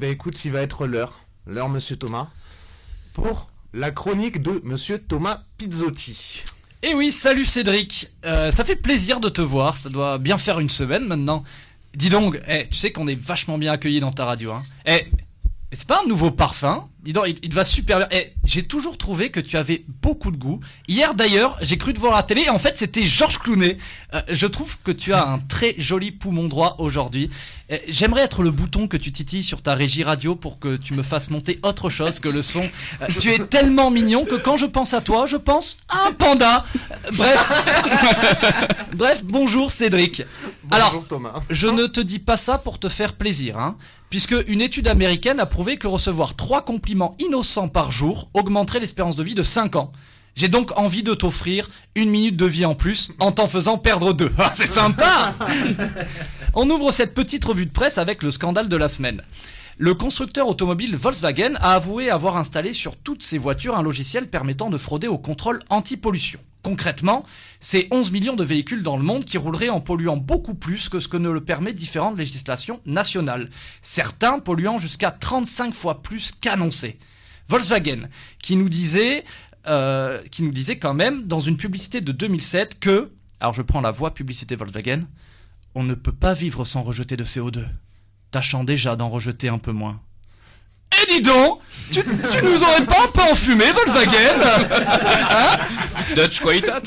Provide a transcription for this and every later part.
Ben écoute, il va être l'heure, l'heure Monsieur Thomas, pour la chronique de Monsieur Thomas Pizzotti. Eh oui, salut Cédric. Euh, ça fait plaisir de te voir. Ça doit bien faire une semaine maintenant. Dis donc, eh, tu sais qu'on est vachement bien accueillis dans ta radio. Hein. Eh, mais c'est pas un nouveau parfum Dis donc, il, il va super bien. Eh, j'ai toujours trouvé que tu avais beaucoup de goût. Hier d'ailleurs, j'ai cru te voir à la télé et en fait c'était Georges Clounet. Euh, je trouve que tu as un très joli poumon droit aujourd'hui. Eh, J'aimerais être le bouton que tu titilles sur ta régie radio pour que tu me fasses monter autre chose que le son. Euh, tu es tellement mignon que quand je pense à toi, je pense à un panda. Euh, Bref, bref, bonjour Cédric. Alors, Thomas. je ne te dis pas ça pour te faire plaisir, hein, puisque une étude américaine a prouvé que recevoir trois compliments innocents par jour augmenterait l'espérance de vie de 5 ans. J'ai donc envie de t'offrir une minute de vie en plus en t'en faisant perdre deux. Ah, c'est sympa On ouvre cette petite revue de presse avec le scandale de la semaine. Le constructeur automobile Volkswagen a avoué avoir installé sur toutes ses voitures un logiciel permettant de frauder au contrôle anti-pollution. Concrètement, c'est 11 millions de véhicules dans le monde qui rouleraient en polluant beaucoup plus que ce que ne le permet différentes législations nationales. Certains polluant jusqu'à 35 fois plus qu'annoncé. Volkswagen, qui nous disait, euh, qui nous disait quand même dans une publicité de 2007 que, alors je prends la voix publicité Volkswagen, on ne peut pas vivre sans rejeter de CO2, tâchant déjà d'en rejeter un peu moins. Dis donc, tu, tu nous aurais pas un peu enfumé Volkswagen Hein Dutch Qualitat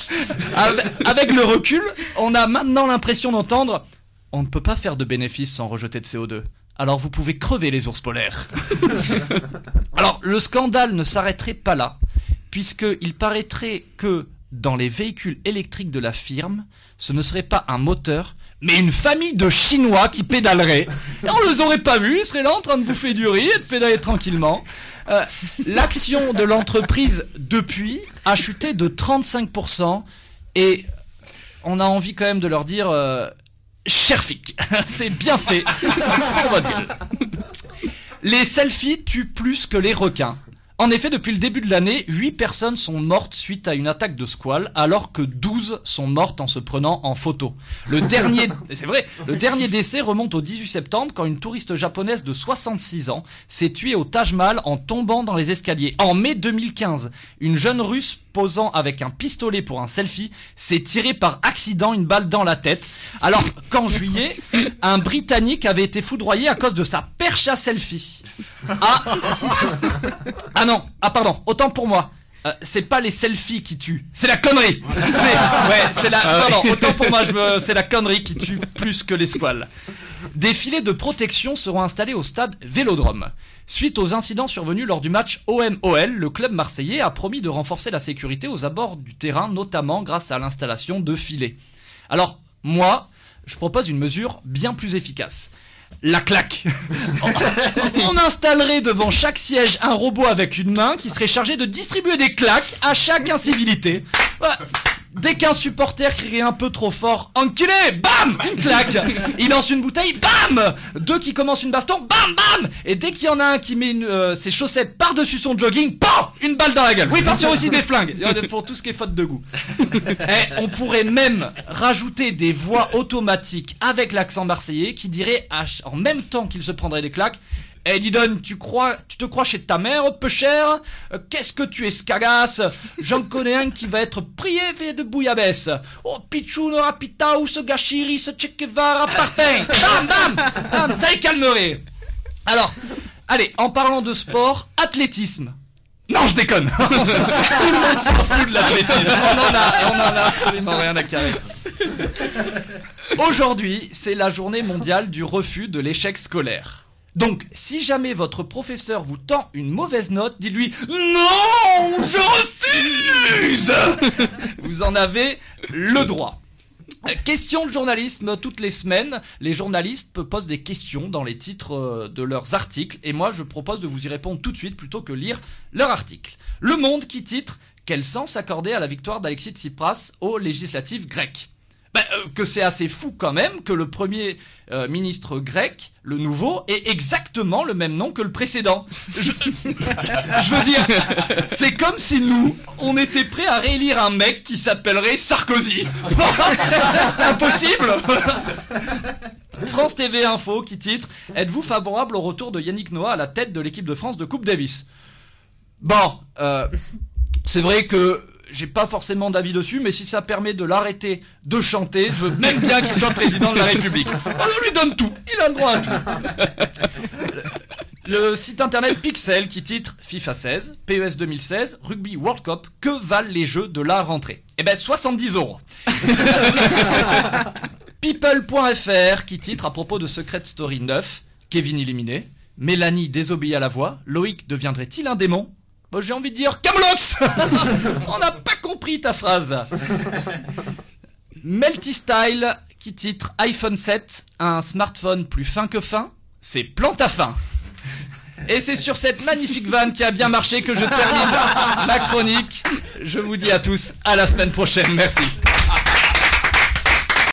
avec, avec le recul, on a maintenant l'impression d'entendre on ne peut pas faire de bénéfices sans rejeter de CO2. Alors vous pouvez crever les ours polaires. Alors le scandale ne s'arrêterait pas là, puisqu'il paraîtrait que dans les véhicules électriques de la firme, ce ne serait pas un moteur, mais une famille de Chinois qui pédaleraient. Et on les aurait pas vus, ils seraient là en train de bouffer du riz et de pédaler tranquillement. Euh, L'action de l'entreprise depuis a chuté de 35% et on a envie quand même de leur dire euh, Cherfic, c'est bien fait. Les selfies tuent plus que les requins. En effet, depuis le début de l'année, 8 personnes sont mortes suite à une attaque de squale, alors que 12 sont mortes en se prenant en photo. Le dernier, c'est vrai, le dernier décès remonte au 18 septembre quand une touriste japonaise de 66 ans s'est tuée au Taj Mahal en tombant dans les escaliers. En mai 2015, une jeune russe posant avec un pistolet pour un selfie s'est tiré par accident une balle dans la tête. Alors qu'en juillet, un Britannique avait été foudroyé à cause de sa perche à selfie. Ah, ah non, ah pardon, autant pour moi. Euh, c'est pas les selfies qui tuent, c'est la connerie. C'est, ouais, c'est la. Pardon, autant pour moi, me, c'est la connerie qui tue plus que les squales. Des filets de protection seront installés au stade Vélodrome. Suite aux incidents survenus lors du match OM-OL, le club marseillais a promis de renforcer la sécurité aux abords du terrain, notamment grâce à l'installation de filets. Alors, moi, je propose une mesure bien plus efficace. La claque. On installerait devant chaque siège un robot avec une main qui serait chargé de distribuer des claques à chaque incivilité. Dès qu'un supporter crierait un peu trop fort, enculé, bam, une claque. Il lance une bouteille, bam. Deux qui commencent une baston, bam, bam. Et dès qu'il y en a un qui met euh, ses chaussettes par-dessus son jogging, PAM Une balle dans la gueule. Oui, parce qu'il y a aussi des flingues. Pour tout ce qui est faute de goût. Eh, on pourrait même rajouter des voix automatiques avec l'accent marseillais qui diraient en même temps qu'il se prendrait des claques. Eh Didon, tu crois, tu te crois chez ta mère, peu cher Euh, Qu'est-ce que tu es scagasse J'en connais un qui va être prié de bouillabaisse. Oh, Pichoun, Rapita, ou ce gâchiri, ce Che Guevara, Partin. Bam, bam, bam, ça les calmerait. Alors, allez, en parlant de sport, athlétisme. Non, je déconne. Tout le monde s'en fout de l'athlétisme. On en a, on en a absolument rien à carrer. Aujourd'hui, c'est la journée mondiale du refus de l'échec scolaire. Donc, si jamais votre professeur vous tend une mauvaise note, dites-lui Non, je refuse Vous en avez le droit. Question de journalisme toutes les semaines. Les journalistes posent des questions dans les titres euh, de leurs articles et moi je propose de vous y répondre tout de suite plutôt que lire leur article. Le Monde qui titre Quel sens accorder à la victoire d'Alexis Tsipras aux législatives grecques ben, euh, que c'est assez fou quand même que le premier euh, ministre grec, le nouveau, ait exactement le même nom que le précédent. Je, je veux dire, c'est comme si nous, on était prêt à réélire un mec qui s'appellerait Sarkozy. Impossible France TV Info qui titre Êtes-vous favorable au retour de Yannick Noah à la tête de l'équipe de France de Coupe Davis? Bon, euh, c'est vrai que j'ai pas forcément d'avis dessus, mais si ça permet de l'arrêter de chanter, je veux même bien qu'il soit président de la République. On lui donne tout, il a le droit à tout. Le site internet Pixel qui titre FIFA 16, PES 2016, Rugby World Cup, que valent les jeux de la rentrée? Eh ben 70 euros. People.fr qui titre à propos de Secret Story 9, Kevin éliminé, Mélanie désobéit à la voix, Loïc deviendrait-il un démon? J'ai envie de dire Camlox On n'a pas compris ta phrase. Melty Style qui titre iPhone 7, un smartphone plus fin que fin, c'est plante à fin. Et c'est sur cette magnifique vanne qui a bien marché que je termine ma chronique. Je vous dis à tous à la semaine prochaine. Merci.